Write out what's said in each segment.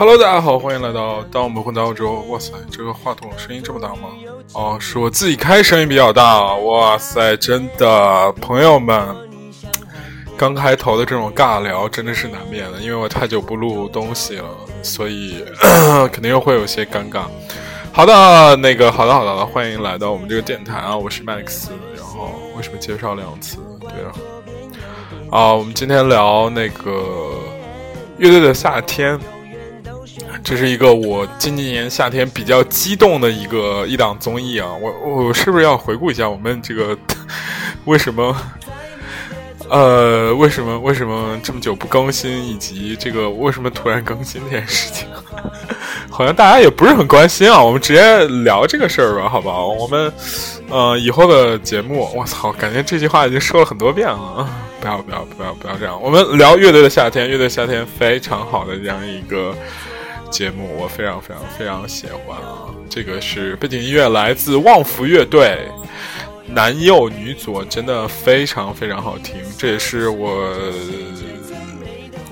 Hello，大家好，欢迎来到当我们混在澳洲。哇塞，这个话筒声音这么大吗？哦，是我自己开声音比较大。哇塞，真的，朋友们，刚开头的这种尬聊真的是难免的，因为我太久不录东西了，所以 肯定又会有些尴尬。好的，那个，好的，好的，欢迎来到我们这个电台啊，我是 Max。然后为什么介绍两次？对啊，啊，我们今天聊那个乐队的夏天。这是一个我今年夏天比较激动的一个一档综艺啊，我我是不是要回顾一下我们这个 为什么 呃为什么为什么这么久不更新，以及这个为什么突然更新这件事情，好像大家也不是很关心啊。我们直接聊这个事儿吧，好不好？我们呃以后的节目，我操，感觉这句话已经说了很多遍了啊！不要不要不要不要这样，我们聊乐队的夏天，乐队夏天非常好的这样一个。节目我非常非常非常喜欢啊！这个是背景音乐来自旺福乐队，男右女左，真的非常非常好听。这也是我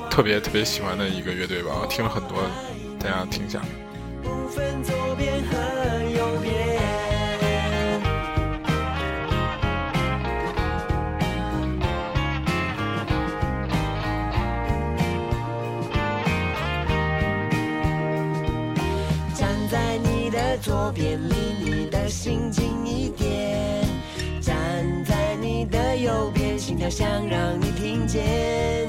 特别特别喜欢的一个乐队吧，我听了很多，大家听一下。左边离你的心近一点，站在你的右边，心跳想让你听见。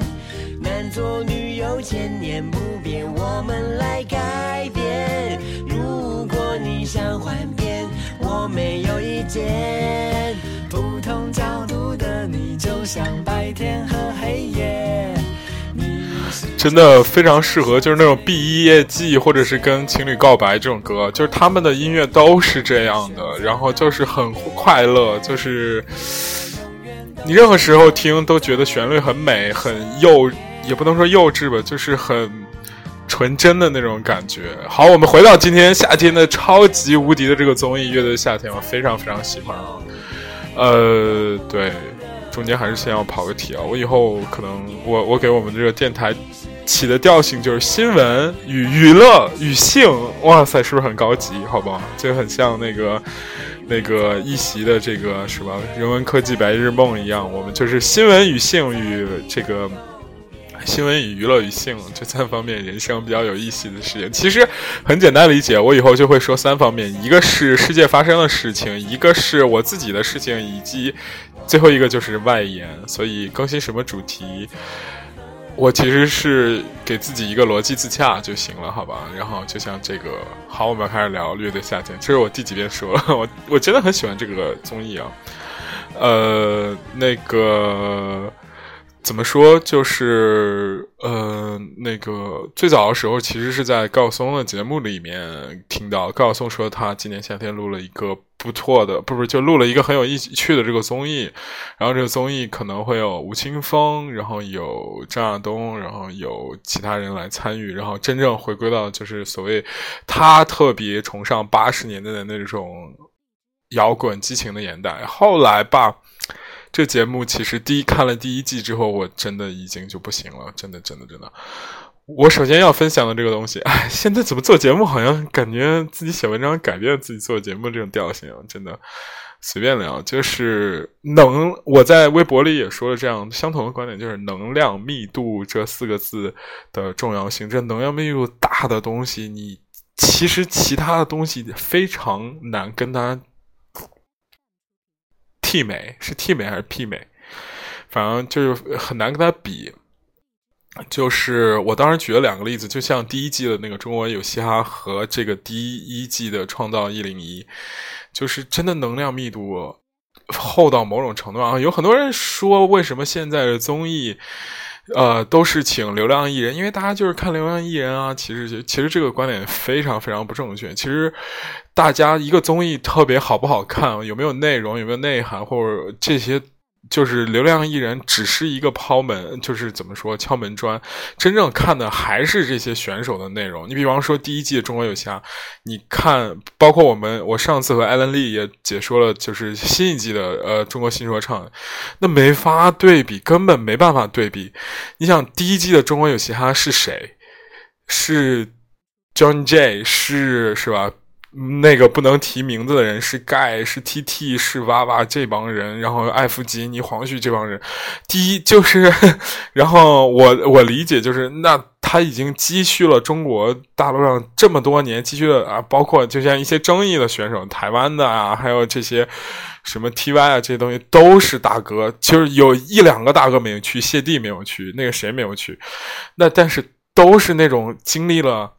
男左女右，千年不变，我们来改变。如果你想换变，我没有意见。不同角度的你，就像白天和黑夜。真的非常适合，就是那种毕业季，或者是跟情侣告白这种歌，就是他们的音乐都是这样的，然后就是很快乐，就是你任何时候听都觉得旋律很美，很幼，也不能说幼稚吧，就是很纯真的那种感觉。好，我们回到今天夏天的超级无敌的这个综艺《乐队夏天》，我非常非常喜欢啊。呃，对，中间还是先要跑个题啊，我以后可能我我给我们这个电台。起的调性就是新闻与娱乐与性，哇塞，是不是很高级？好不好？就很像那个那个一席的这个是吧？人文科技白日梦一样，我们就是新闻与性与这个新闻与娱乐与性这三方面人生比较有意思的事情。其实很简单理解，我以后就会说三方面：一个是世界发生的事情，一个是我自己的事情，以及最后一个就是外延。所以更新什么主题？我其实是给自己一个逻辑自洽就行了，好吧？然后就像这个，好，我们要开始聊《乐队夏天》。这是我第几遍说了，我我真的很喜欢这个综艺啊。呃，那个。怎么说？就是呃，那个最早的时候，其实是在高晓松的节目里面听到高晓松说，他今年夏天录了一个不错的，不是就录了一个很有意趣的这个综艺。然后这个综艺可能会有吴青峰，然后有张亚东，然后有其他人来参与，然后真正回归到就是所谓他特别崇尚八十年代的那种摇滚激情的年代。后来吧。这节目其实第一看了第一季之后，我真的已经就不行了，真的，真的，真的。我首先要分享的这个东西，哎，现在怎么做节目，好像感觉自己写文章改变自己做节目这种调性，真的随便聊。就是能，我在微博里也说了这样相同的观点，就是能量密度这四个字的重要性。这能量密度大的东西，你其实其他的东西非常难跟它。媲美是媲美还是媲美？反正就是很难跟他比。就是我当时举了两个例子，就像第一季的那个《中国有嘻哈》和这个第一季的《创造一零一》，就是真的能量密度厚到某种程度啊！有很多人说，为什么现在的综艺？呃，都是请流量艺人，因为大家就是看流量艺人啊。其实，其实这个观点非常非常不正确。其实，大家一个综艺特别好不好看，有没有内容，有没有内涵，或者这些。就是流量艺人只是一个抛门，就是怎么说敲门砖，真正看的还是这些选手的内容。你比方说第一季《中国有嘻哈》，你看，包括我们，我上次和艾伦丽也解说了，就是新一季的呃《中国新说唱》，那没法对比，根本没办法对比。你想第一季的《中国有嘻哈》是谁？是 John J 是是吧？那个不能提名字的人是盖，是 T T，是娃娃这帮人，然后艾弗吉尼、黄旭这帮人。第一就是，然后我我理解就是，那他已经积蓄了中国大陆上这么多年积蓄了啊，包括就像一些争议的选手，台湾的啊，还有这些什么 T Y 啊这些东西都是大哥。就是有一两个大哥没有去，谢帝没有去，那个谁没有去，那但是都是那种经历了。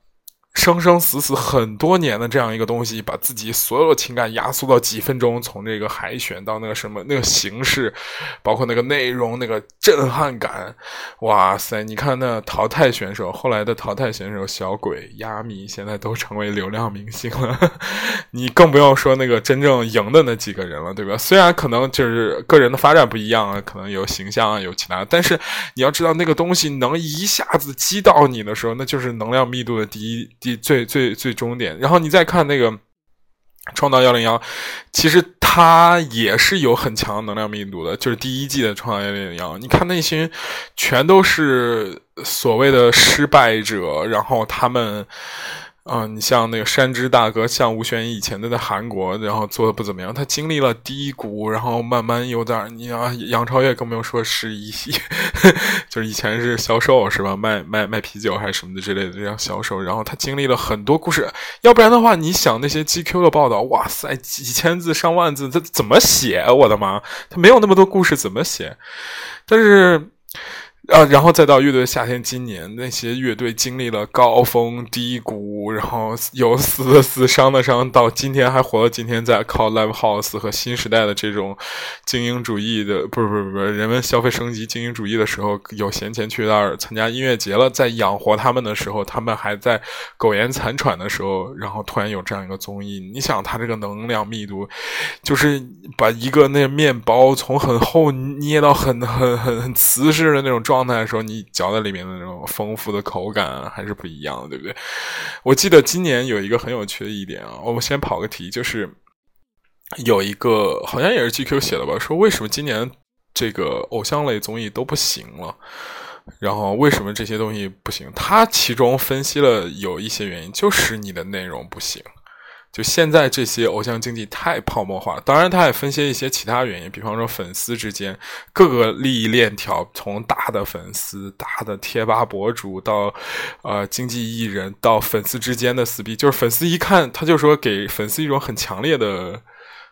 生生死死很多年的这样一个东西，把自己所有情感压缩到几分钟，从这个海选到那个什么那个形式，包括那个内容那个震撼感，哇塞！你看那淘汰选手，后来的淘汰选手小鬼、亚米，现在都成为流量明星了。你更不用说那个真正赢的那几个人了，对吧？虽然可能就是个人的发展不一样啊，可能有形象啊，有其他，但是你要知道那个东西能一下子击到你的时候，那就是能量密度的第一。第最最最终点，然后你再看那个创造幺零幺，其实它也是有很强能量密度的，就是第一季的创造幺零幺，你看那些全都是所谓的失败者，然后他们。嗯，你像那个山之大哥，像吴宣仪以前的在韩国，然后做的不怎么样。他经历了低谷，然后慢慢有点你啊，杨超越更不用说是一些，就是以前是销售是吧？卖卖卖啤酒还是什么的之类的这样销售。然后他经历了很多故事，要不然的话，你想那些 GQ 的报道，哇塞，几千字上万字，他怎么写？我的妈，他没有那么多故事，怎么写？但是。啊，然后再到乐队夏天，今年那些乐队经历了高峰低谷，然后有死的死，伤的伤，到今天还活到今天，在靠 live house 和新时代的这种精英主义的，不是不是不是人们消费升级精英主义的时候，有闲钱去那儿参加音乐节了，在养活他们的时候，他们还在苟延残喘的时候，然后突然有这样一个综艺，你想他这个能量密度，就是把一个那面包从很厚捏到很很很很瓷实的那种。状态的时候，你嚼在里面的那种丰富的口感还是不一样的，对不对？我记得今年有一个很有趣的一点啊，我们先跑个题，就是有一个好像也是 GQ 写的吧，说为什么今年这个偶像类综艺都不行了，然后为什么这些东西不行？他其中分析了有一些原因，就是你的内容不行。就现在这些偶像经济太泡沫化，当然他也分析一些其他原因，比方说粉丝之间各个利益链条，从大的粉丝、大的贴吧博主到呃经济艺人，到粉丝之间的撕逼，就是粉丝一看他就说给粉丝一种很强烈的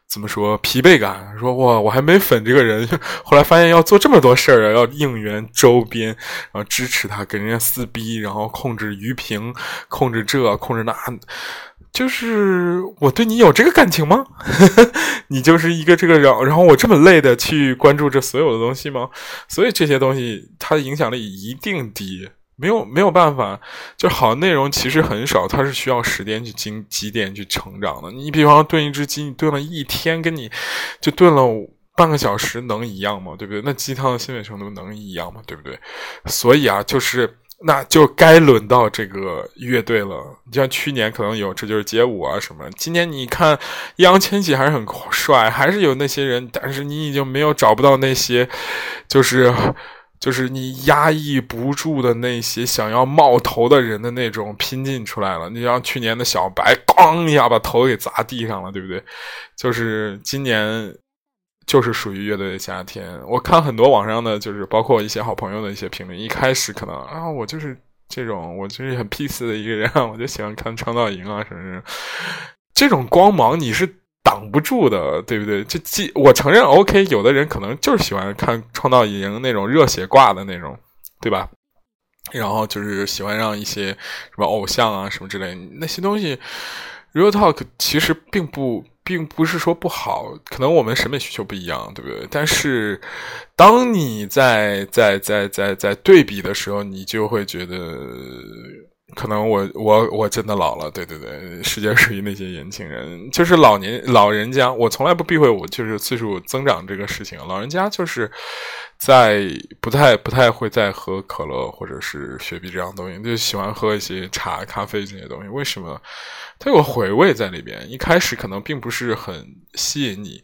怎么说疲惫感，说哇我还没粉这个人，后来发现要做这么多事儿啊，要应援周边，然后支持他给人家撕逼，然后控制鱼屏，控制这，控制那。就是我对你有这个感情吗？你就是一个这个，然然后我这么累的去关注这所有的东西吗？所以这些东西它的影响力一定低，没有没有办法。就好内容其实很少，它是需要时间去经积淀去成长的。你比方说炖一只鸡，你炖了一天，跟你就炖了半个小时能一样吗？对不对？那鸡汤的鲜美程度能一样吗？对不对？所以啊，就是。那就该轮到这个乐队了。你像去年可能有《这就是街舞》啊什么，今年你看易烊千玺还是很帅，还是有那些人，但是你已经没有找不到那些，就是就是你压抑不住的那些想要冒头的人的那种拼劲出来了。你像去年的小白，咣一下把头给砸地上了，对不对？就是今年。就是属于乐队的夏天。我看很多网上的，就是包括一些好朋友的一些评论。一开始可能啊，我就是这种，我就是很 peace 的一个人，我就喜欢看创造营啊什么什么。这种光芒你是挡不住的，对不对？这既我承认 OK，有的人可能就是喜欢看创造营那种热血挂的那种，对吧？然后就是喜欢让一些什么偶像啊什么之类那些东西，real talk 其实并不。并不是说不好，可能我们审美需求不一样，对不对？但是，当你在在在在在对比的时候，你就会觉得，可能我我我真的老了，对对对，世界属于那些年轻人，就是老年老人家，我从来不避讳我就是岁数增长这个事情，老人家就是在不太不太会再喝可乐或者是雪碧这样东西，就喜欢喝一些茶、咖啡这些东西，为什么？它有回味在里边，一开始可能并不是很吸引你，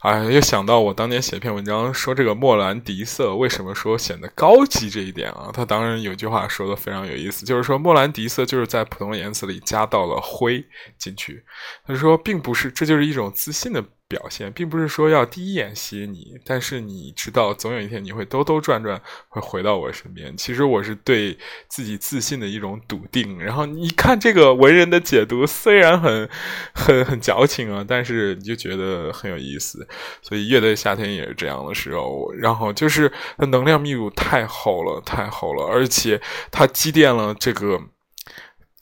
啊，又想到我当年写一篇文章说这个莫兰迪色为什么说显得高级这一点啊，他当然有句话说的非常有意思，就是说莫兰。迪色就是在普通颜色里加到了灰进去。他说，并不是，这就是一种自信的。表现并不是说要第一眼吸引你，但是你知道，总有一天你会兜兜转转，会回到我身边。其实我是对自己自信的一种笃定。然后你看这个文人的解读，虽然很很很矫情啊，但是你就觉得很有意思。所以乐队夏天也是这样的时候。然后就是能量密度太厚了，太厚了，而且它积淀了这个，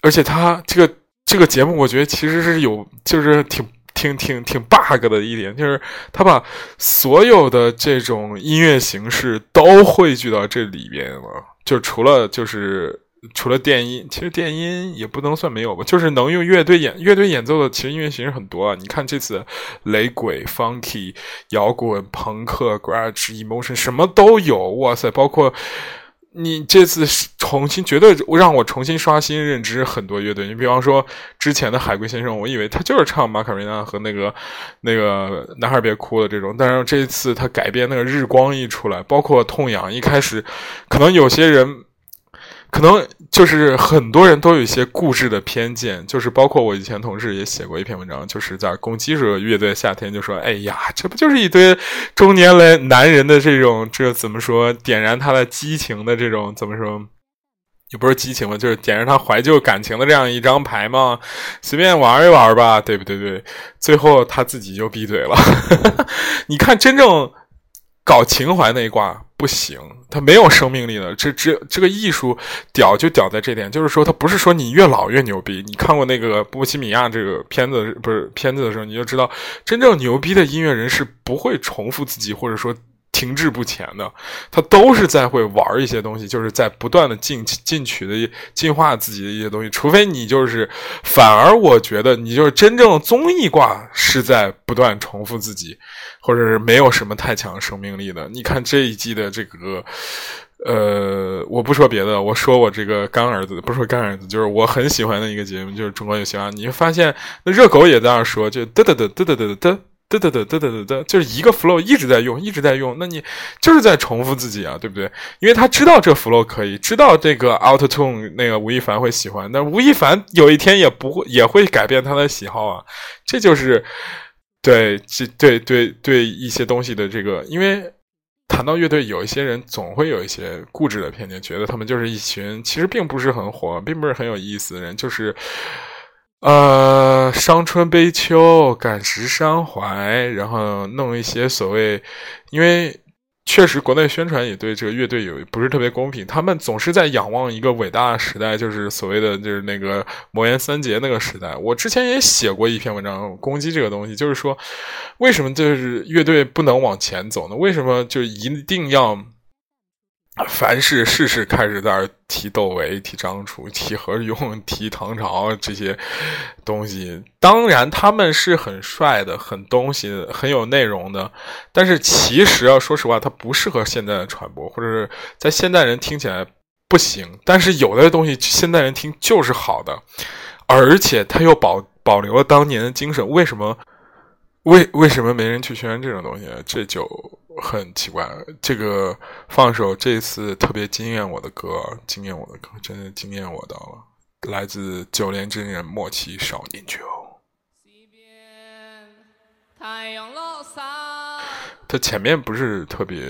而且它这个这个节目，我觉得其实是有，就是挺。挺挺挺 bug 的一点就是，他把所有的这种音乐形式都汇聚到这里边了。就除了就是除了电音，其实电音也不能算没有吧。就是能用乐队演乐队演奏的，其实音乐形式很多啊。你看这次雷鬼、funky、摇滚、朋克、garage、emotion 什么都有，哇塞，包括。你这次重新绝对让我重新刷新认知很多乐队。你比方说之前的海龟先生，我以为他就是唱马卡瑞娜和那个那个男孩别哭的这种，但是这一次他改编那个日光一出来，包括痛痒，一开始可能有些人。可能就是很多人都有一些固执的偏见，就是包括我以前同事也写过一篇文章，就是在攻击着乐队夏天，就说：“哎呀，这不就是一堆中年来男人的这种，这怎么说？点燃他的激情的这种，怎么说？也不是激情吧，就是点燃他怀旧感情的这样一张牌嘛，随便玩一玩吧，对不对？对，最后他自己就闭嘴了。你看，真正。”搞情怀那一挂不行，他没有生命力的。这这这个艺术屌就屌在这点，就是说他不是说你越老越牛逼。你看过那个《波西米亚》这个片子不是片子的时候，你就知道真正牛逼的音乐人是不会重复自己，或者说。停滞不前的，他都是在会玩一些东西，就是在不断的进进取的进化自己的一些东西。除非你就是，反而我觉得你就是真正综艺挂是在不断重复自己，或者是没有什么太强生命力的。你看这一季的这个，呃，我不说别的，我说我这个干儿子，不说干儿子，就是我很喜欢的一个节目，就是《中国有嘻哈》。你会发现，那热狗也在那说，就嘚嘚嘚嘚嘚嘚嘚。嘚嘚嘚嘚嘚嘚嘚，就是一个 flow 一直在用，一直在用，那你就是在重复自己啊，对不对？因为他知道这 flow 可以，知道这个 auto tune 那个吴亦凡会喜欢，那吴亦凡有一天也不会也会改变他的喜好啊。这就是对这对对对一些东西的这个，因为谈到乐队，有一些人总会有一些固执的偏见，觉得他们就是一群其实并不是很火，并不是很有意思的人，就是。呃，伤春悲秋，感时伤怀，然后弄一些所谓，因为确实国内宣传也对这个乐队有不是特别公平，他们总是在仰望一个伟大的时代，就是所谓的就是那个魔岩三杰那个时代。我之前也写过一篇文章攻击这个东西，就是说为什么就是乐队不能往前走呢？为什么就一定要？凡是事事开始在提窦唯、提张楚、提何勇、提唐朝这些东西，当然他们是很帅的、很东西、很有内容的，但是其实啊说实话，它不适合现在的传播，或者是在现代人听起来不行。但是有的东西现代人听就是好的，而且他又保保留了当年的精神。为什么？为为什么没人去宣传这种东西？这就。很奇怪，这个放手这次特别惊艳我的歌，惊艳我的歌，真的惊艳我到了。来自九连真人莫欺少年穷。他前面不是特别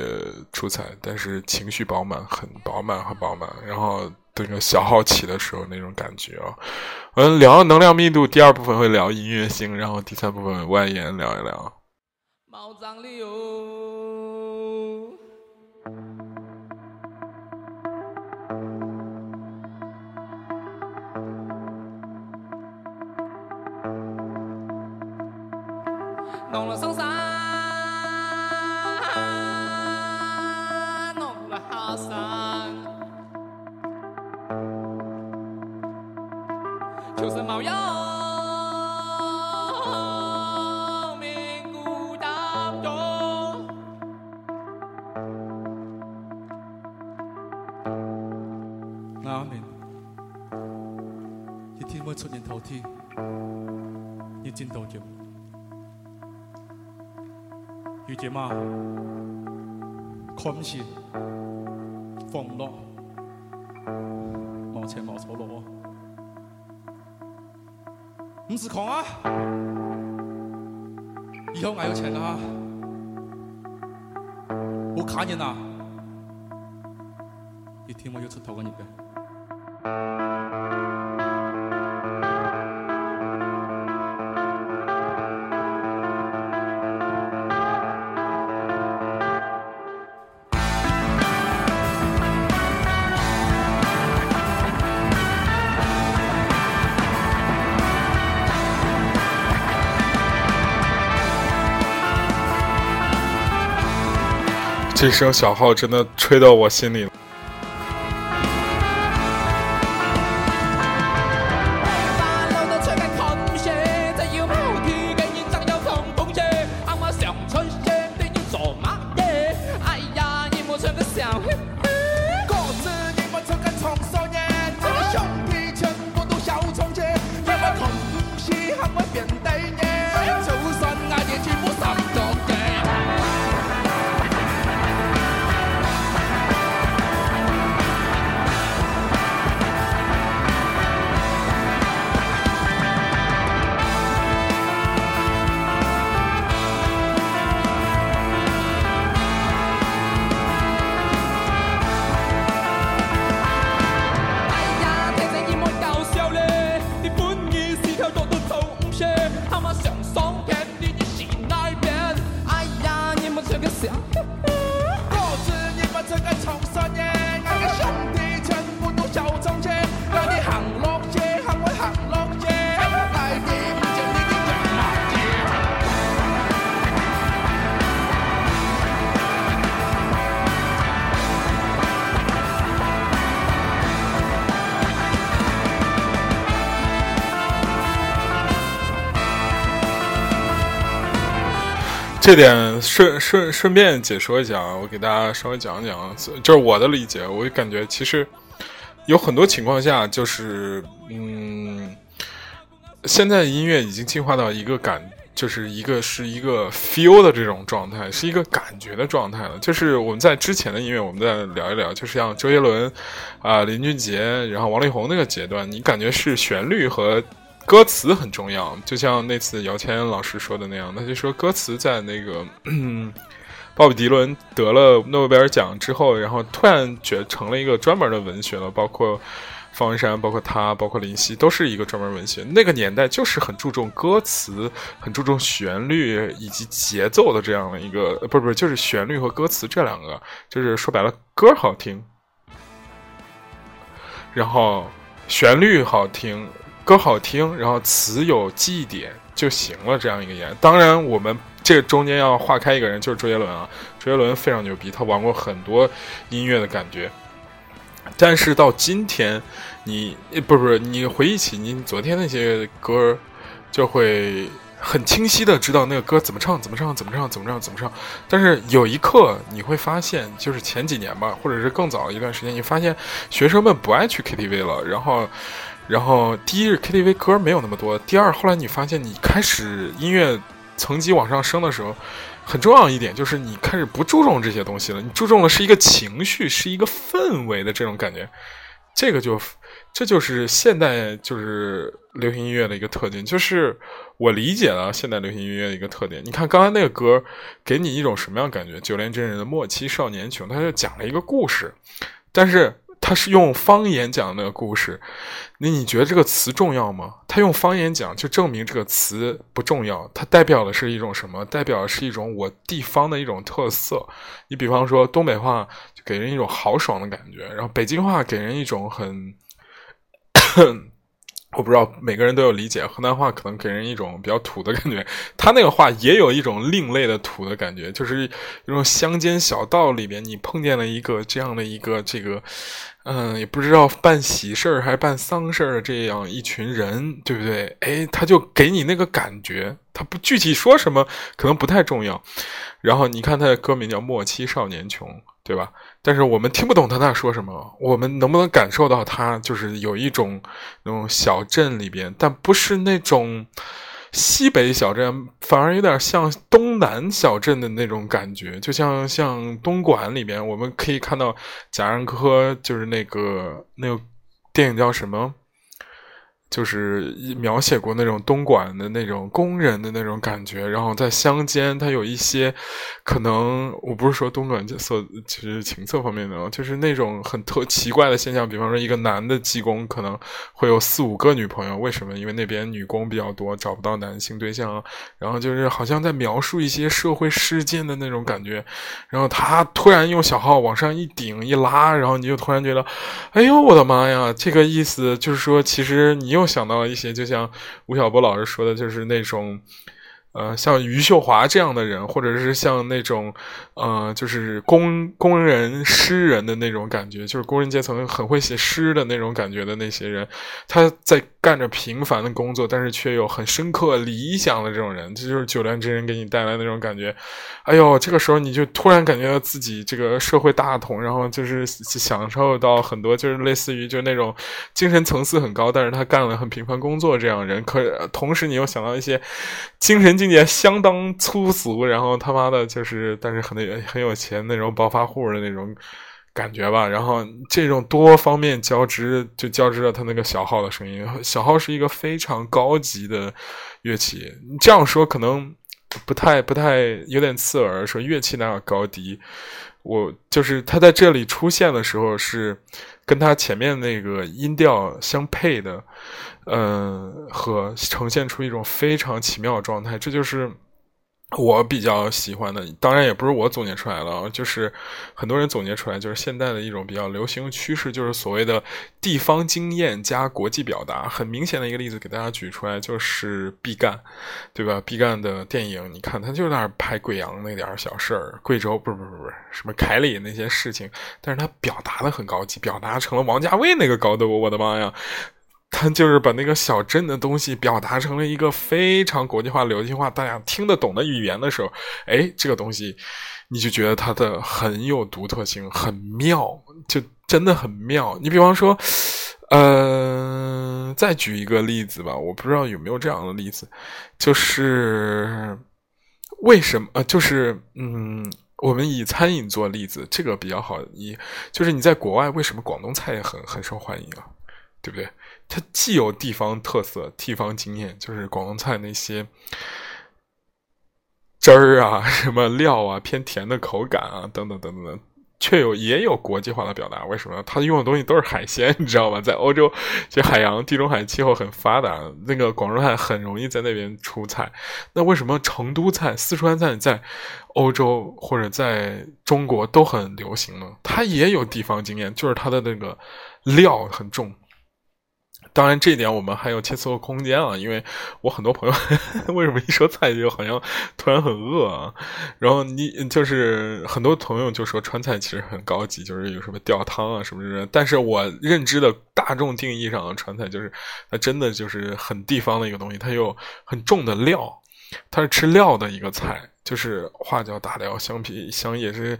出彩，但是情绪饱满，很饱满，很饱满。然后这个小号起的时候那种感觉啊，嗯，聊能量密度，第二部分会聊音乐性，然后第三部分外延聊一聊。弄了松山，出现头天，一见到就。遇见嘛，困线，放落，冇钱冇错路。不是空啊！以后俺有钱啊，我看见了，一天我就出头个你的。这声小号真的吹到我心里。这点顺顺顺便解说一下啊，我给大家稍微讲讲，就是我的理解，我感觉其实有很多情况下，就是嗯，现在音乐已经进化到一个感，就是一个是一个 feel 的这种状态，是一个感觉的状态了。就是我们在之前的音乐，我们再聊一聊，就是像周杰伦啊、林俊杰，然后王力宏那个阶段，你感觉是旋律和。歌词很重要，就像那次姚谦老师说的那样，他就说歌词在那个 鲍比迪伦得了诺贝尔奖之后，然后突然觉成了一个专门的文学了，包括方文山，包括他，包括林夕，都是一个专门文学。那个年代就是很注重歌词，很注重旋律以及节奏的这样的一个，不不，就是旋律和歌词这两个，就是说白了，歌好听，然后旋律好听。歌好听，然后词有记忆点就行了，这样一个演。当然，我们这中间要划开一个人，就是周杰伦啊。周杰伦非常牛逼，他玩过很多音乐的感觉。但是到今天，你不是不是你回忆起你昨天那些歌，就会很清晰的知道那个歌怎么唱，怎么唱，怎么唱，怎么唱，怎么唱。但是有一刻你会发现，就是前几年吧，或者是更早一段时间，你发现学生们不爱去 KTV 了，然后。然后，第一是 KTV 歌没有那么多。第二，后来你发现你开始音乐层级往上升的时候，很重要一点就是你开始不注重这些东西了，你注重的是一个情绪，是一个氛围的这种感觉。这个就，这就是现代就是流行音乐的一个特点，就是我理解了现代流行音乐的一个特点。你看刚才那个歌，给你一种什么样感觉？九连真人的《莫欺少年穷》，他就讲了一个故事，但是。他是用方言讲那个故事，那你觉得这个词重要吗？他用方言讲，就证明这个词不重要。它代表的是一种什么？代表的是一种我地方的一种特色。你比方说东北话，就给人一种豪爽的感觉；然后北京话给人一种很。我不知道每个人都有理解，河南话可能给人一种比较土的感觉，他那个话也有一种另类的土的感觉，就是一种乡间小道里边，你碰见了一个这样的一个这个，嗯，也不知道办喜事儿还是办丧事儿这样一群人，对不对？哎，他就给你那个感觉，他不具体说什么可能不太重要。然后你看他的歌名叫《莫欺少年穷》。对吧？但是我们听不懂他在说什么。我们能不能感受到他就是有一种那种小镇里边，但不是那种西北小镇，反而有点像东南小镇的那种感觉。就像像东莞里面，我们可以看到贾樟柯，就是那个那个电影叫什么？就是描写过那种东莞的那种工人的那种感觉，然后在乡间，它有一些可能，我不是说东莞色，就是情色方面的，就是那种很特奇怪的现象。比方说，一个男的技工可能会有四五个女朋友，为什么？因为那边女工比较多，找不到男性对象。然后就是好像在描述一些社会事件的那种感觉。然后他突然用小号往上一顶一拉，然后你就突然觉得，哎呦我的妈呀，这个意思就是说，其实你又。又想到了一些，就像吴晓波老师说的，就是那种。呃，像余秀华这样的人，或者是像那种，呃，就是工工人诗人的那种感觉，就是工人阶层很会写诗的那种感觉的那些人，他在干着平凡的工作，但是却有很深刻理想的这种人，这就是九良真人给你带来那种感觉。哎呦，这个时候你就突然感觉到自己这个社会大同，然后就是享受到很多，就是类似于就那种精神层次很高，但是他干了很平凡工作这样人，可同时你又想到一些精神。境界相当粗俗，然后他妈的就是，但是很很有钱那种暴发户的那种感觉吧。然后这种多方面交织，就交织了他那个小号的声音。小号是一个非常高级的乐器，这样说可能不太不太有点刺耳。说乐器哪有高低？我就是他在这里出现的时候是。跟他前面那个音调相配的，嗯，和呈现出一种非常奇妙的状态，这就是。我比较喜欢的，当然也不是我总结出来了，就是很多人总结出来，就是现在的一种比较流行趋势，就是所谓的地方经验加国际表达。很明显的一个例子给大家举出来，就是毕赣，对吧？毕赣的电影，你看他就在那儿拍贵阳那点小事儿，贵州不是不是不是什么凯里那些事情，但是他表达的很高级，表达成了王家卫那个高度，我的妈呀！他就是把那个小镇的东西表达成了一个非常国际化、流行化、大家听得懂的语言的时候，哎，这个东西你就觉得它的很有独特性，很妙，就真的很妙。你比方说，呃，再举一个例子吧，我不知道有没有这样的例子，就是为什么？呃，就是嗯，我们以餐饮做例子，这个比较好。以就是你在国外，为什么广东菜也很很受欢迎啊？对不对？它既有地方特色、地方经验，就是广东菜那些汁儿啊、什么料啊、偏甜的口感啊，等等等等等，却有也有国际化的表达。为什么？它用的东西都是海鲜，你知道吗？在欧洲，就海洋、地中海气候很发达，那个广州菜很容易在那边出菜。那为什么成都菜、四川菜在欧洲或者在中国都很流行呢？它也有地方经验，就是它的那个料很重。当然，这一点我们还有切磋空间啊！因为我很多朋友 为什么一说菜就好像突然很饿啊？然后你就是很多朋友就说川菜其实很高级，就是有什么吊汤啊什么什么。但是我认知的大众定义上的川菜，就是它真的就是很地方的一个东西，它有很重的料，它是吃料的一个菜，就是花椒、大料、香皮香叶是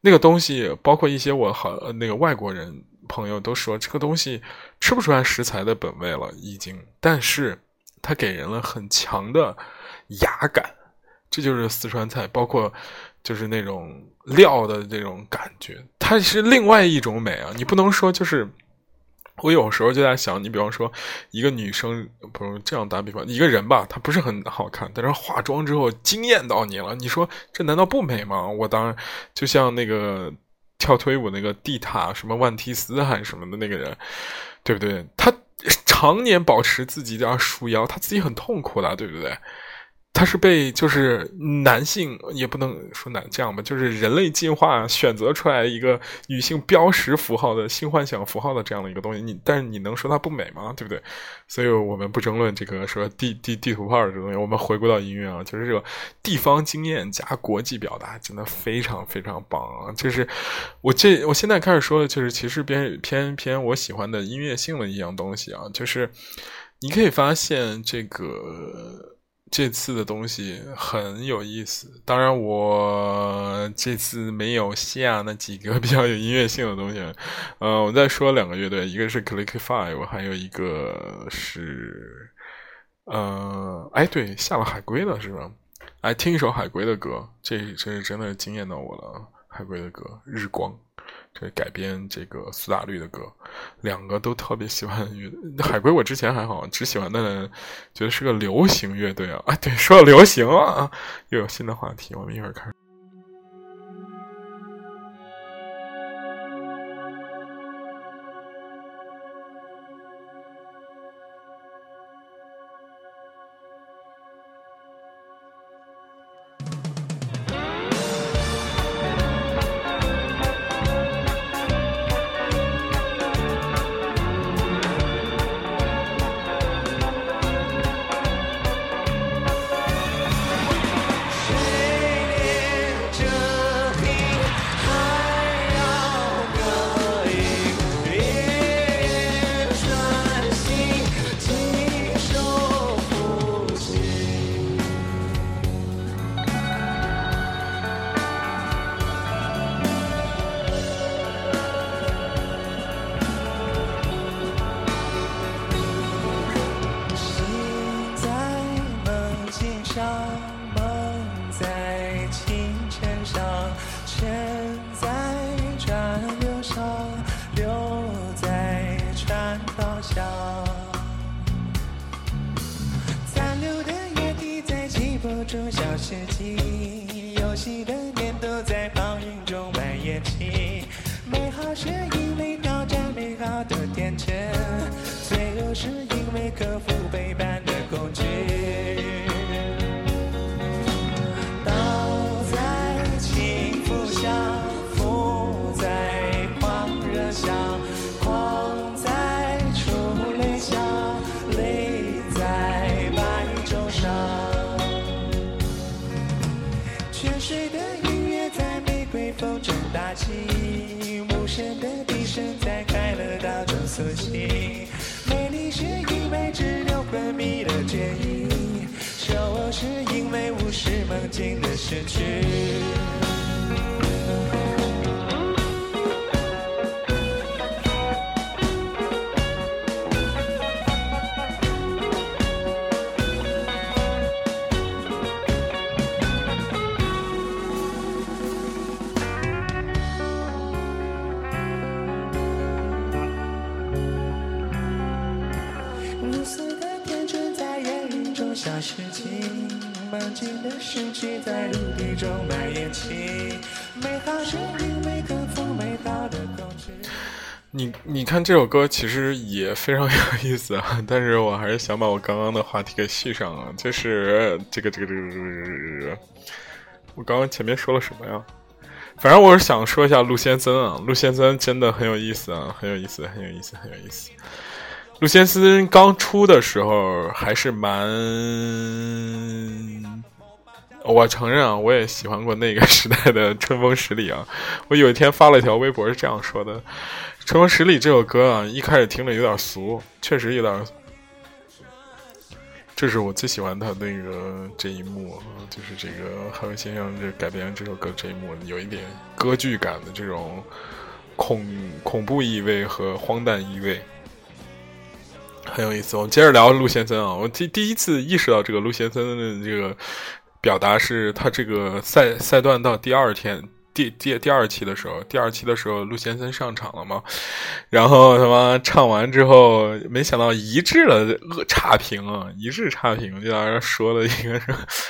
那个东西，包括一些我好那个外国人。朋友都说这个东西吃不出来食材的本味了，已经，但是它给人了很强的雅感，这就是四川菜，包括就是那种料的这种感觉，它是另外一种美啊！你不能说就是，我有时候就在想，你比方说一个女生，不是这样打比方，一个人吧，她不是很好看，但是化妆之后惊艳到你了，你说这难道不美吗？我当然就像那个。跳推舞那个地塔什么万提斯还是什么的那个人，对不对？他常年保持自己的束腰，他自己很痛苦的，对不对？他是被就是男性也不能说男这样吧，就是人类进化选择出来一个女性标识符号的性幻想符号的这样的一个东西。你但是你能说它不美吗？对不对？所以我们不争论这个说地地地图炮这东西。我们回归到音乐啊，就是这个地方经验加国际表达，真的非常非常棒啊！就是我这我现在开始说的就是其实偏偏偏我喜欢的音乐性的一样东西啊，就是你可以发现这个。这次的东西很有意思，当然我这次没有下那几个比较有音乐性的东西。呃，我再说两个乐队，一个是 Click Five，还有一个是，呃，哎，对，下了海龟了是吧？哎，听一首海龟的歌，这这是真的惊艳到我了。海龟的歌《日光》，这改编这个苏打绿的歌，两个都特别喜欢乐海龟。我之前还好，只喜欢的觉得是个流行乐队啊。啊，对，说到流行啊，又有新的话题，我们一会儿开。你你看这首歌其实也非常有意思啊，但是我还是想把我刚刚的话题给续上啊，就是这个这个这个这个，我刚刚前面说了什么呀？反正我是想说一下陆先森啊，陆先森真的很有意思啊，很有意思，很有意思，很有意思。陆先森刚出的时候还是蛮，我承认啊，我也喜欢过那个时代的春风十里啊。我有一天发了一条微博是这样说的：“春风十里这首歌啊，一开始听着有点俗，确实有点。”这是我最喜欢他那个这一幕，就是这个海文先生这改编这首歌这一幕，有一点歌剧感的这种恐恐怖意味和荒诞意味。很有意思，我们接着聊陆先生啊。我第第一次意识到这个陆先生的这个表达是他这个赛赛段到第二天第第第二期的时候，第二期的时候陆先生上场了嘛，然后他妈唱完之后，没想到一致的恶差评啊，一致差评，就在那说了一个，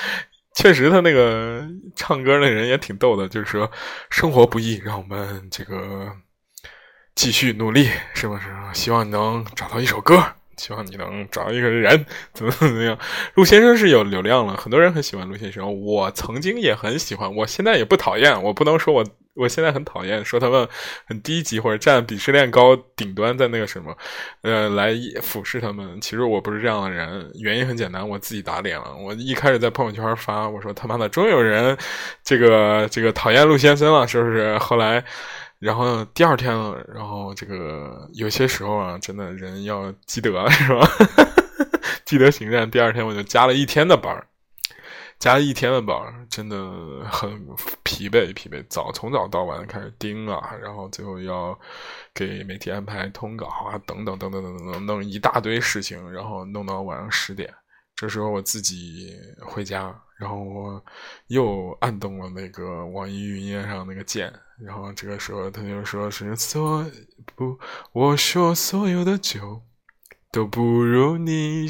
确实他那个唱歌那人也挺逗的，就是说生活不易，让我们这个继续努力，是不是？希望你能找到一首歌。希望你能找一个人怎么怎么样。陆先生是有流量了，很多人很喜欢陆先生。我曾经也很喜欢，我现在也不讨厌。我不能说我我现在很讨厌，说他们很低级或者占鄙视链高顶端，在那个什么，呃，来俯视他们。其实我不是这样的人，原因很简单，我自己打脸了。我一开始在朋友圈发，我说他妈的，终于有人这个这个讨厌陆先生了，是不是？后来。然后第二天，然后这个有些时候啊，真的人要积德 是吧？积德行善。第二天我就加了一天的班加了一天的班真的很疲惫，疲惫。早从早到晚开始盯啊，然后最后要给媒体安排通稿啊，等等等等等等等，弄一大堆事情，然后弄到晚上十点，这时候我自己回家，然后我又按动了那个网易云音乐上那个键，然后这个时候他就说是所不，我说所有的酒。都不如你，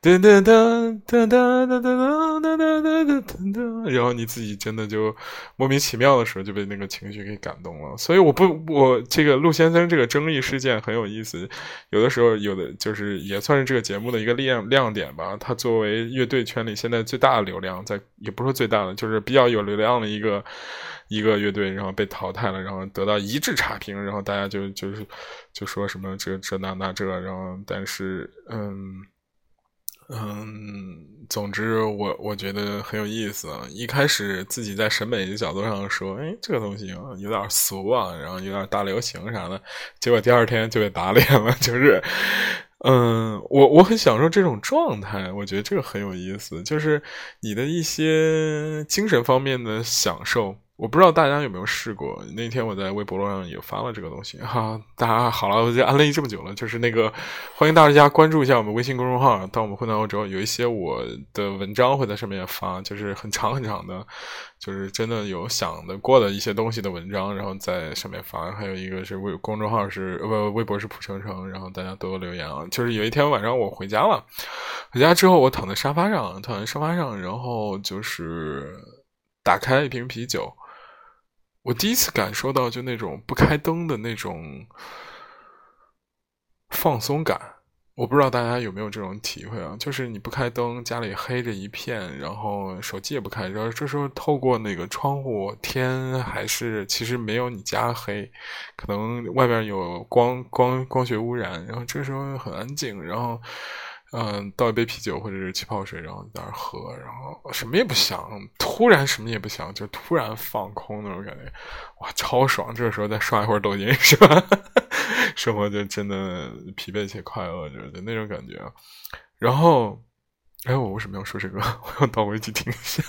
噔噔噔噔噔噔噔噔噔噔噔噔，然后你自己真的就莫名其妙的时候就被那个情绪给感动了。所以我不，我这个陆先生这个争议事件很有意思，有的时候有的就是也算是这个节目的一个亮亮点吧。他作为乐队圈里现在最大的流量，在也不是最大的，就是比较有流量的一个。一个乐队，然后被淘汰了，然后得到一致差评，然后大家就就是就说什么这这那那这，然后但是嗯嗯，总之我我觉得很有意思。一开始自己在审美的角度上说，哎，这个东西有点俗啊，然后有点大流行啥的，结果第二天就被打脸了。就是嗯，我我很享受这种状态，我觉得这个很有意思，就是你的一些精神方面的享受。我不知道大家有没有试过，那天我在微博上也发了这个东西哈。大家好了，我就安利这么久了，就是那个欢迎大家关注一下我们微信公众号。当我们混到欧洲，有一些我的文章会在上面发，就是很长很长的，就是真的有想的过的一些东西的文章，然后在上面发。还有一个是微公众号是不微博是蒲程程，然后大家多多留言啊。就是有一天晚上我回家了，回家之后我躺在沙发上，躺在沙发上，然后就是打开一瓶啤酒。我第一次感受到就那种不开灯的那种放松感，我不知道大家有没有这种体会啊？就是你不开灯，家里黑着一片，然后手机也不开，然后这时候透过那个窗户，天还是其实没有你家黑，可能外边有光光光学污染，然后这时候很安静，然后。嗯，倒一杯啤酒或者是气泡水，然后在那喝，然后什么也不想，突然什么也不想，就突然放空那种感觉，哇，超爽！这个时候再刷一会儿抖音，是吧？生活就真的疲惫且快乐，就是那种感觉。然后，哎，我为什么要说这个？我要倒回去听一下。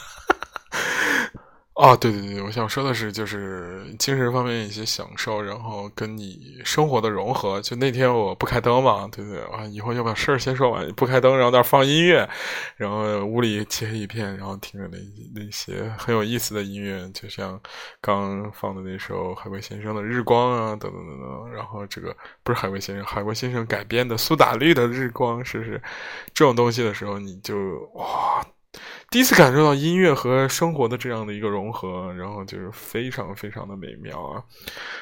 啊，对对对，我想说的是，就是精神方面一些享受，然后跟你生活的融合。就那天我不开灯嘛，对对啊，以后就把事儿先说完，不开灯，然后那放音乐，然后屋里漆黑一片，然后听着那那些很有意思的音乐，就像刚放的那首海龟先生的《日光》啊，等等等等。然后这个不是海龟先生，海龟先生改编的苏打绿的《日光》，是不是这种东西的时候，你就哇。第一次感受到音乐和生活的这样的一个融合，然后就是非常非常的美妙啊！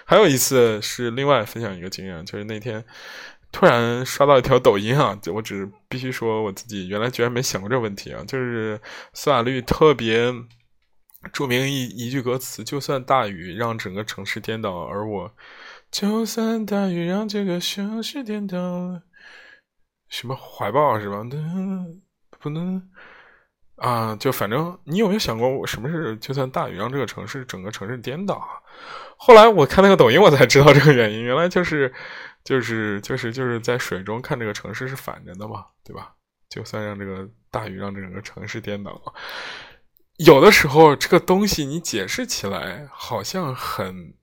还有一次是另外分享一个经验，就是那天突然刷到一条抖音啊，我只必须说我自己原来居然没想过这个问题啊，就是苏打绿特别著名一一句歌词：“就算大雨让整个城市颠倒，而我就算大雨让这个城市颠倒，什么怀抱是吧？不能。”啊，就反正你有没有想过，我什么是就算大雨让这个城市整个城市颠倒？后来我看那个抖音，我才知道这个原因，原来就是就是就是就是在水中看这个城市是反着的嘛，对吧？就算让这个大雨让整个城市颠倒，有的时候这个东西你解释起来好像很。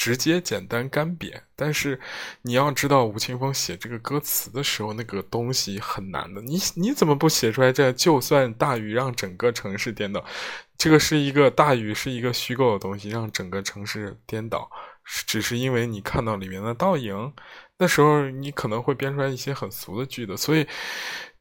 直接、简单、干瘪，但是你要知道，吴青峰写这个歌词的时候，那个东西很难的。你你怎么不写出来？这就算大雨让整个城市颠倒，这个是一个大雨，是一个虚构的东西，让整个城市颠倒，只是因为你看到里面的倒影。那时候你可能会编出来一些很俗的句子，所以。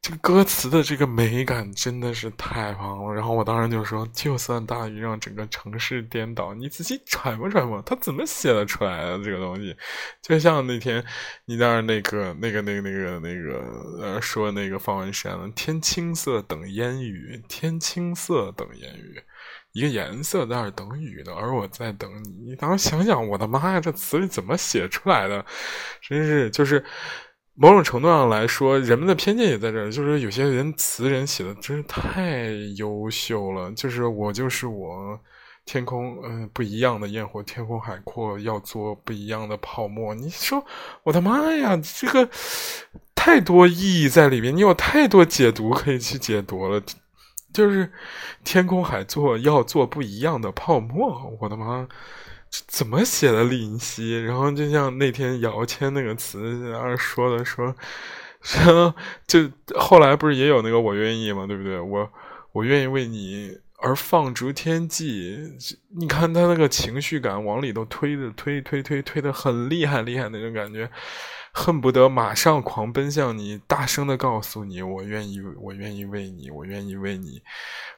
这个歌词的这个美感真的是太棒了，然后我当时就说，就算大雨让整个城市颠倒，你仔细揣摩揣摩，他怎么写的出来的这个东西？就像那天你那儿那个那个那个那个那个呃说那个方文山，天青色等烟雨，天青色等烟雨，一个颜色在那儿等雨的，而我在等你。你当时想想，我的妈呀，这词里怎么写出来的？真是就是。某种程度上来说，人们的偏见也在这儿。就是有些人词人写的真是太优秀了。就是我就是我，天空嗯不一样的焰火，天空海阔，要做不一样的泡沫。你说我的妈呀，这个太多意义在里面，你有太多解读可以去解读了。就是天空海做要做不一样的泡沫，我的妈！怎么写的林夕？然后就像那天姚谦那个词，然后说的说，然后就后来不是也有那个我愿意吗？对不对？我我愿意为你而放逐天际。你看他那个情绪感往里头推的推推推推的很厉害厉害那种感觉，恨不得马上狂奔向你，大声的告诉你我愿意我愿意为你我愿意为你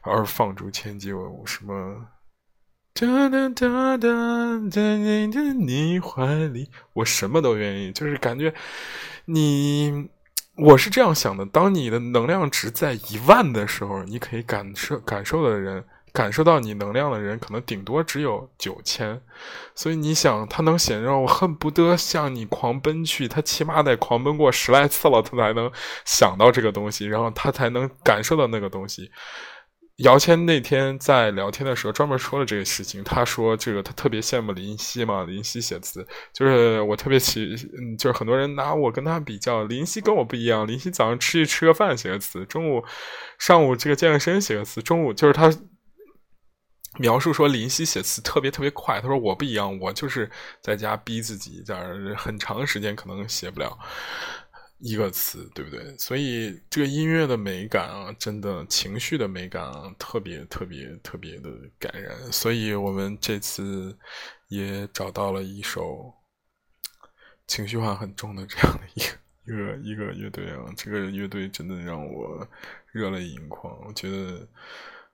而放逐天际。我什么？哒哒哒哒，在你的你怀里，我什么都愿意，就是感觉你，我是这样想的。当你的能量值在一万的时候，你可以感受感受的人，感受到你能量的人，可能顶多只有九千。所以你想，他能显让我恨不得向你狂奔去，他起码得狂奔过十来次了，他才能想到这个东西，然后他才能感受到那个东西。姚谦那天在聊天的时候专门说了这个事情，他说这个他特别羡慕林夕嘛，林夕写词就是我特别喜，嗯，就是很多人拿我跟他比较，林夕跟我不一样，林夕早上吃去吃个饭写个词，中午、上午这个健个身写个词，中午就是他描述说林夕写词特别特别快，他说我不一样，我就是在家逼自己，在很长时间可能写不了。一个词，对不对？所以这个音乐的美感啊，真的情绪的美感啊，特别特别特别的感人。所以我们这次也找到了一首情绪化很重的这样的一个一个一个乐队啊，这个乐队真的让我热泪盈眶。我觉得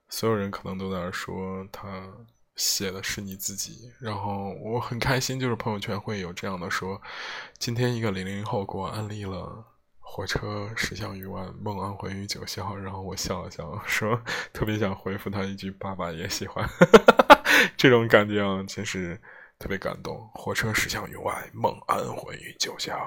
所有人可能都在说他。写的是你自己，然后我很开心，就是朋友圈会有这样的说，今天一个零零后给我安利了火车驶向鱼湾，梦安魂于九霄，然后我笑了笑，说特别想回复他一句，爸爸也喜欢，这种感觉啊，真是特别感动。火车驶向鱼湾，梦安魂于九霄。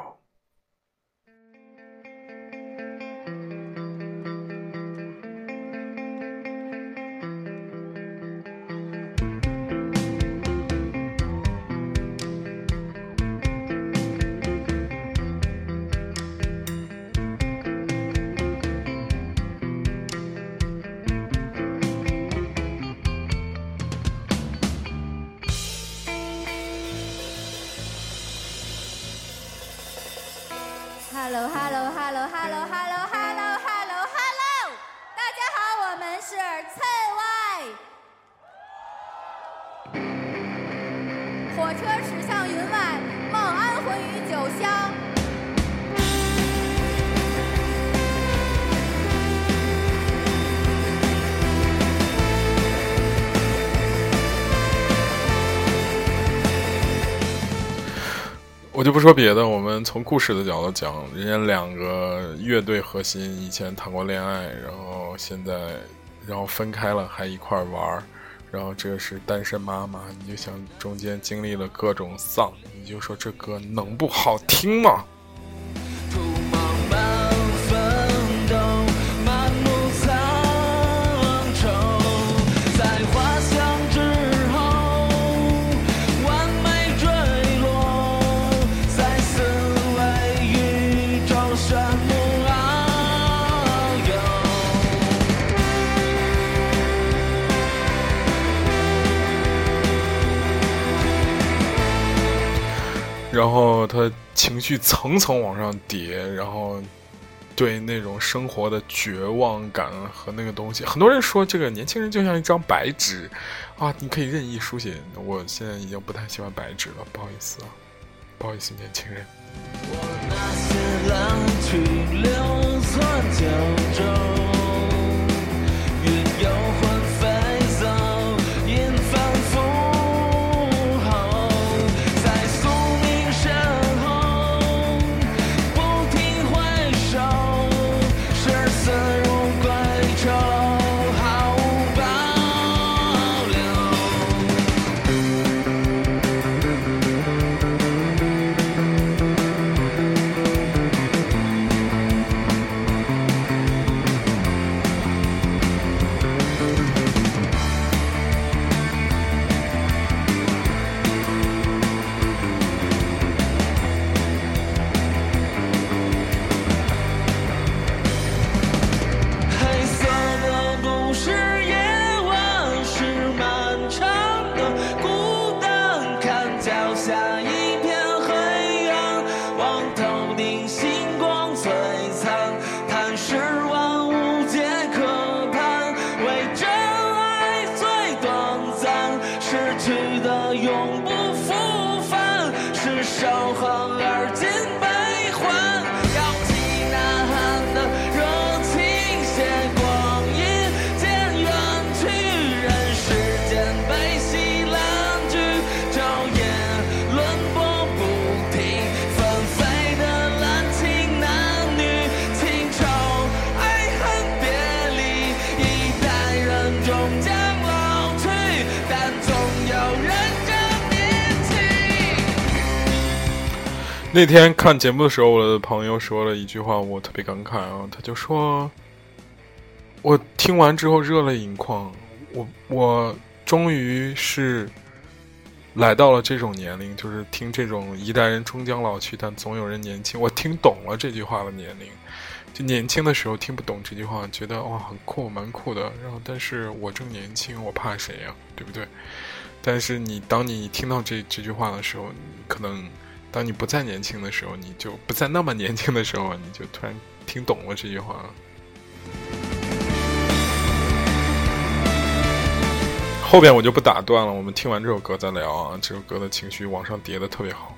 不说别的，我们从故事的角度讲，人家两个乐队核心以前谈过恋爱，然后现在，然后分开了还一块玩儿，然后这个是单身妈妈，你就想中间经历了各种丧，你就说这歌能不好听吗？后他情绪层层往上叠，然后对那种生活的绝望感和那个东西，很多人说这个年轻人就像一张白纸啊，你可以任意书写。我现在已经不太喜欢白纸了，不好意思啊，不好意思，年轻人。那那天看节目的时候，我的朋友说了一句话，我特别感慨啊。他就说：“我听完之后热泪盈眶，我我终于是来到了这种年龄，就是听这种一代人终将老去，但总有人年轻。我听懂了这句话的年龄，就年轻的时候听不懂这句话，觉得哇很酷，蛮酷的。然后，但是我正年轻，我怕谁呀？对不对？但是你当你听到这这句话的时候，你可能。”当你不再年轻的时候，你就不再那么年轻的时候，你就突然听懂了这句话。后边我就不打断了，我们听完这首歌再聊啊。这首歌的情绪往上叠的特别好。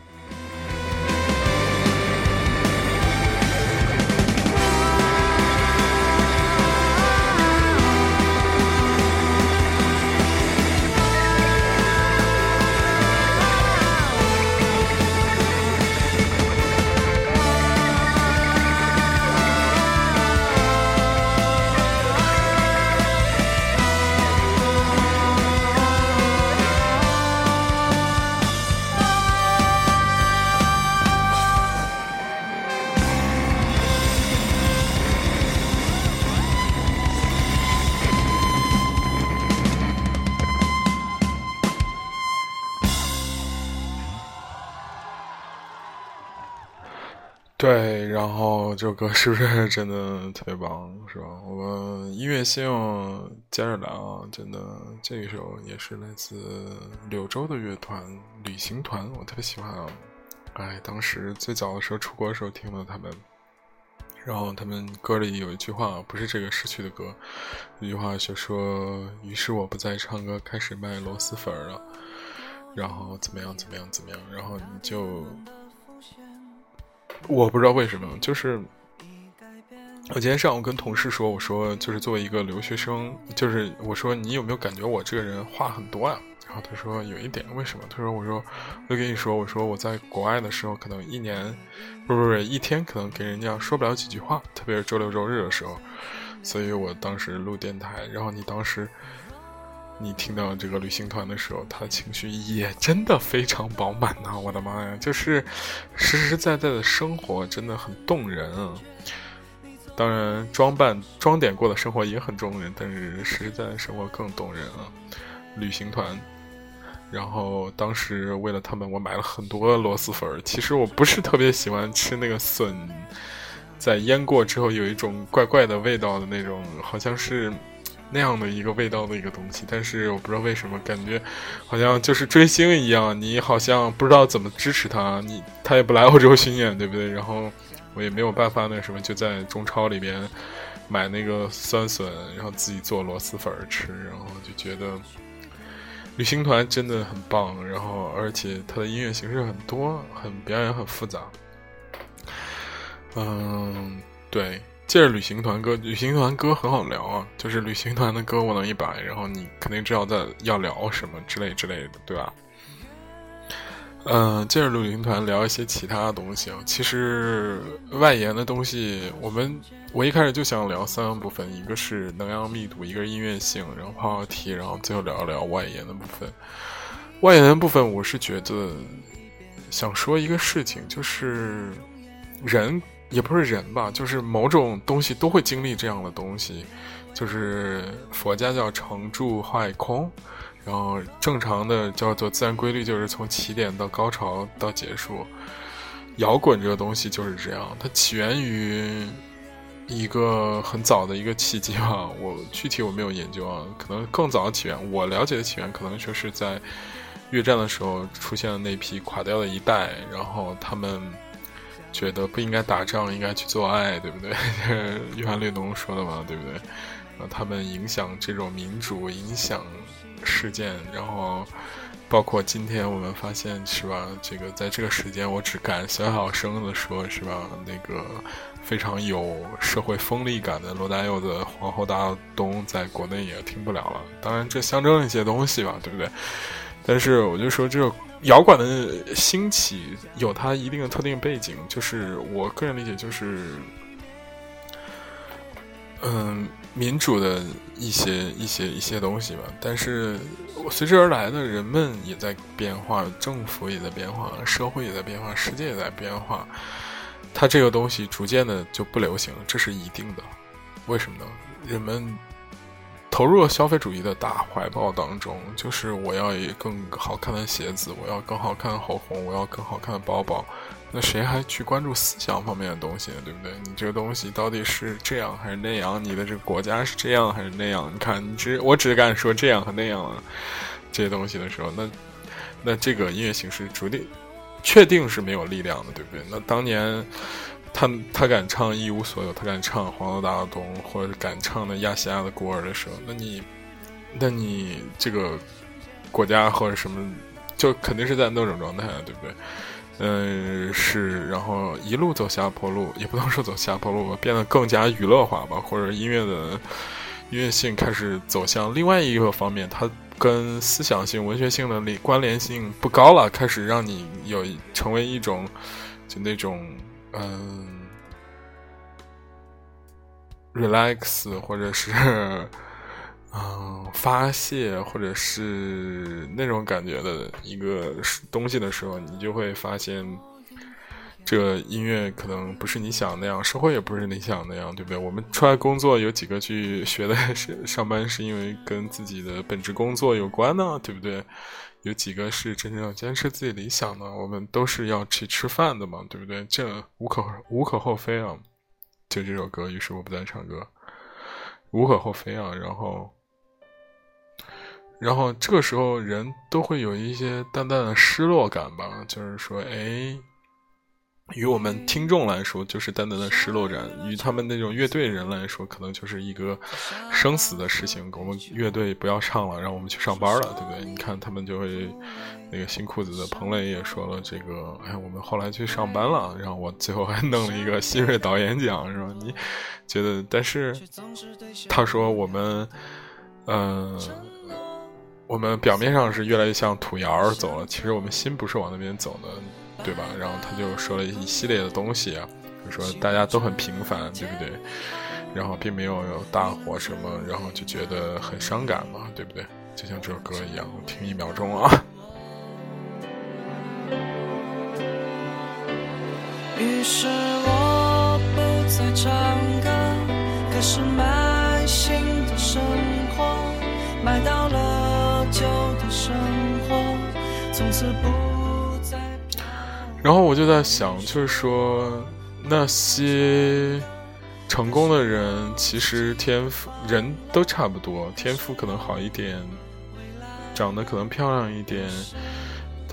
这首歌是不是 真的特别棒，是吧？我们音乐性接着来啊，真的这一首也是来自柳州的乐团旅行团，我特别喜欢啊！哎，当时最早的时候出国的时候听了他们，然后他们歌里有一句话，不是这个逝去的歌，一句话就说：“于是我不再唱歌，开始卖螺蛳粉了。”然后怎么样？怎么样？怎么样？然后你就。我不知道为什么，就是我今天上午跟同事说，我说就是作为一个留学生，就是我说你有没有感觉我这个人话很多啊？然后他说有一点，为什么？他说我说我就跟你说，我说我在国外的时候，可能一年不不不一天可能跟人家说不了几句话，特别是周六周日的时候，所以我当时录电台，然后你当时。你听到这个旅行团的时候，他的情绪也真的非常饱满呐！我的妈呀，就是实实在在的生活真的很动人啊。当然，装扮装点过的生活也很动人，但是实实在在生活更动人啊。旅行团，然后当时为了他们，我买了很多螺蛳粉。其实我不是特别喜欢吃那个笋，在腌过之后有一种怪怪的味道的那种，好像是。那样的一个味道的一个东西，但是我不知道为什么感觉，好像就是追星一样，你好像不知道怎么支持他，你他也不来欧洲巡演，对不对？然后我也没有办法，那什么就在中超里边买那个酸笋，然后自己做螺蛳粉吃，然后就觉得旅行团真的很棒，然后而且他的音乐形式很多，很表演很复杂，嗯，对。借着旅行团歌，旅行团歌很好聊啊，就是旅行团的歌我能一摆，然后你肯定知道在要聊什么之类之类的，对吧？嗯，借着旅行团聊一些其他的东西啊。其实外延的东西，我们我一开始就想聊三个部分，一个是能量密度，一个是音乐性，然后话题，然后最后聊一聊外延的部分。外延的部分，我是觉得想说一个事情，就是人。也不是人吧，就是某种东西都会经历这样的东西，就是佛家叫成住坏空，然后正常的叫做自然规律，就是从起点到高潮到结束。摇滚这个东西就是这样，它起源于一个很早的一个契机吧，我具体我没有研究啊，可能更早的起源，我了解的起源可能就是在越战的时候出现了那批垮掉的一代，然后他们。觉得不应该打仗，应该去做爱，对不对？约翰列侬说的嘛，对不对？后他们影响这种民主，影响事件，然后包括今天我们发现，是吧？这个在这个时间，我只敢小小声的说，是吧？那个非常有社会锋利感的罗大佑的《皇后大东》在国内也听不了了。当然，这象征一些东西吧，对不对？但是我就说这。摇滚的兴起有它一定的特定背景，就是我个人理解就是，嗯，民主的一些一些一些东西吧。但是随之而来的人们也在变化，政府也在变化，社会也在变化，世界也在变化。它这个东西逐渐的就不流行了，这是一定的。为什么呢？人们投入了消费主义的大怀抱当中，就是我要一更好看的鞋子，我要更好看的口红，我要更好看的包包。那谁还去关注思想方面的东西呢？对不对？你这个东西到底是这样还是那样？你的这个国家是这样还是那样？你看，你只我只敢说这样和那样啊，这些东西的时候，那那这个音乐形式注定确定是没有力量的，对不对？那当年他他敢唱一无所有，他敢唱黄河大道东，或者敢唱的亚细亚的孤儿的时候，那你那你这个国家或者什么，就肯定是在那种状态，对不对？嗯，是，然后一路走下坡路，也不能说走下坡路吧，变得更加娱乐化吧，或者音乐的音乐性开始走向另外一个方面，它跟思想性、文学性的关联性不高了，开始让你有成为一种就那种嗯，relax 或者是。嗯，发泄或者是那种感觉的一个东西的时候，你就会发现，这音乐可能不是你想那样，社会也不是你想那样，对不对？我们出来工作，有几个去学的是上班，是因为跟自己的本职工作有关呢，对不对？有几个是真正要坚持自己理想的，我们都是要去吃饭的嘛，对不对？这无可无可厚非啊。就这首歌，于是我不再唱歌，无可厚非啊。然后。然后这个时候，人都会有一些淡淡的失落感吧，就是说，哎，于我们听众来说，就是淡淡的失落感；与他们那种乐队人来说，可能就是一个生死的事情。我们乐队不要唱了，让我们去上班了，对不对？你看他们就会，那个新裤子的彭磊也说了，这个，哎，我们后来去上班了，然后我最后还弄了一个新锐导演奖，是吧？你觉得？但是他说我们，嗯。我们表面上是越来越像土窑走了，其实我们心不是往那边走的，对吧？然后他就说了一系列的东西啊，就说大家都很平凡，对不对？然后并没有有大火什么，然后就觉得很伤感嘛，对不对？就像这首歌一样，听一秒钟啊。于是我不再唱歌，开始买新的生活，买到了。然后我就在想，就是说那些成功的人，其实天赋人都差不多，天赋可能好一点，长得可能漂亮一点，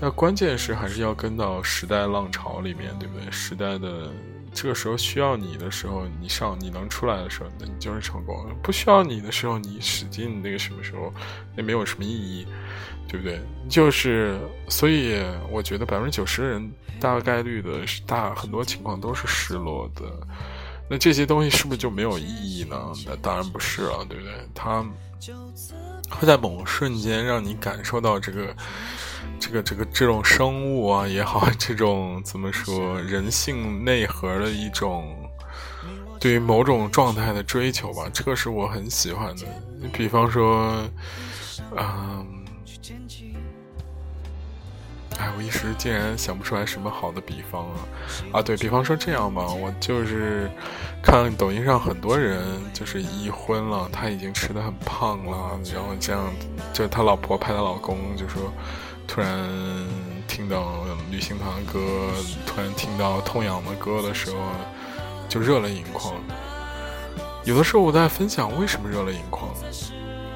但关键是还是要跟到时代浪潮里面，对不对？时代的。这个时候需要你的时候，你上你能出来的时候，那你就是成功；不需要你的时候，你使劲那个什么时候，也没有什么意义，对不对？就是，所以我觉得百分之九十的人大概率的大很多情况都是失落的。那这些东西是不是就没有意义呢？那当然不是了，对不对？它会在某个瞬间让你感受到这个。这个这个这种生物啊也好，这种怎么说人性内核的一种对于某种状态的追求吧，这个是我很喜欢的。比方说，嗯，哎，我一时竟然想不出来什么好的比方啊！啊，对比方说这样吧，我就是看抖音上很多人就是已婚了，他已经吃的很胖了，然后这样就他老婆拍他老公就说。突然听到旅行团的歌，突然听到痛仰的歌的时候，就热泪盈眶。有的时候我在分享为什么热泪盈眶，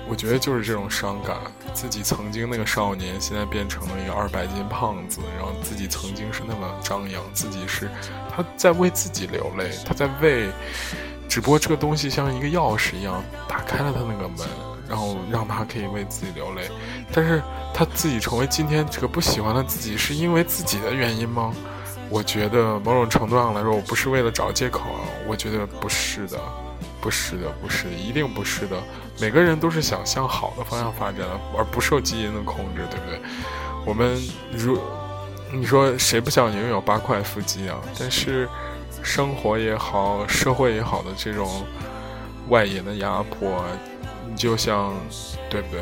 我觉得就是这种伤感。自己曾经那个少年，现在变成了一个二百斤胖子，然后自己曾经是那么张扬，自己是他在为自己流泪，他在为，只不过这个东西像一个钥匙一样打开了他那个门。然后让他可以为自己流泪，但是他自己成为今天这个不喜欢的自己，是因为自己的原因吗？我觉得某种程度上来说，我不是为了找借口啊，我觉得不是的，不是的，不是的，一定不是的。每个人都是想向好的方向发展，而不受基因的控制，对不对？我们如你说谁不想拥有八块腹肌啊？但是生活也好，社会也好的这种。外延的压迫，你就像，对不对？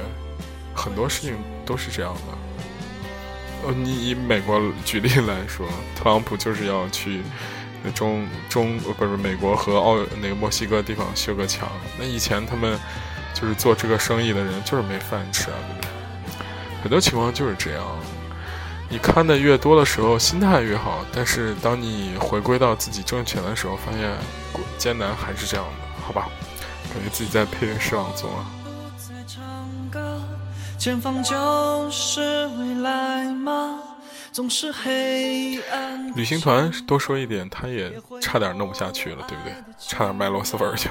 很多事情都是这样的。呃，你以美国举例来说，特朗普就是要去中中不是美国和澳那个墨西哥地方修个墙。那以前他们就是做这个生意的人就是没饭吃啊，对不对？很多情况就是这样。你看的越多的时候，心态越好。但是当你回归到自己挣钱的时候，发现艰难还是这样的，好吧？感觉自己在配点失望作。前方就是未来吗？总是黑暗。旅行团多说一点，他也差点弄不下去了，对不对？差点卖螺蛳粉去。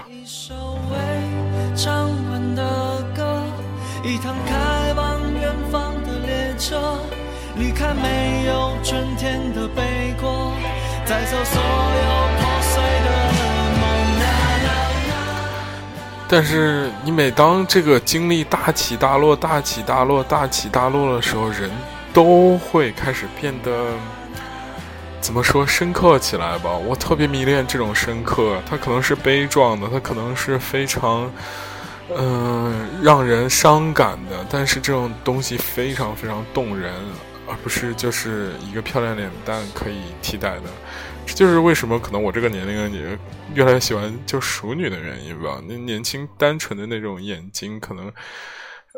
唱完的歌，一趟开往远方的列车。离开没有春天的北国，带走所有破碎的梦。但是你每当这个经历大起大落、大起大落、大起大落的时候，人都会开始变得怎么说深刻起来吧？我特别迷恋这种深刻，它可能是悲壮的，它可能是非常嗯让人伤感的，但是这种东西非常非常动人。而不是就是一个漂亮脸蛋可以替代的，这就是为什么可能我这个年龄的你越来越喜欢就熟女的原因吧。那年轻单纯的那种眼睛，可能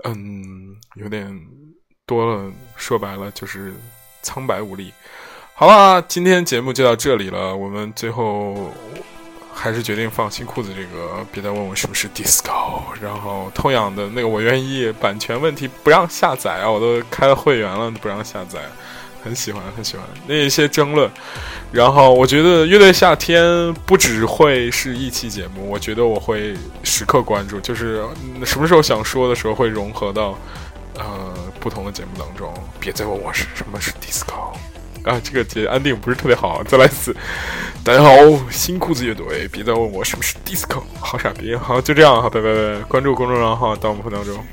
嗯有点多了。说白了就是苍白无力。好了，今天节目就到这里了，我们最后。还是决定放新裤子这个，别再问我是不是 disco。然后痛痒的那个我愿意，版权问题不让下载啊，我都开了会员了不让下载，很喜欢很喜欢那一些争论。然后我觉得乐队夏天不只会是一期节目，我觉得我会时刻关注，就是什么时候想说的时候会融合到呃，不同的节目当中，别再问我是什么是 disco 啊，这个节安定不是特别好，再来一次。大家好，新裤子乐队，别再问我什么是 disco，好傻逼，好就这样，好拜拜拜拜，关注公众号到我们群当中。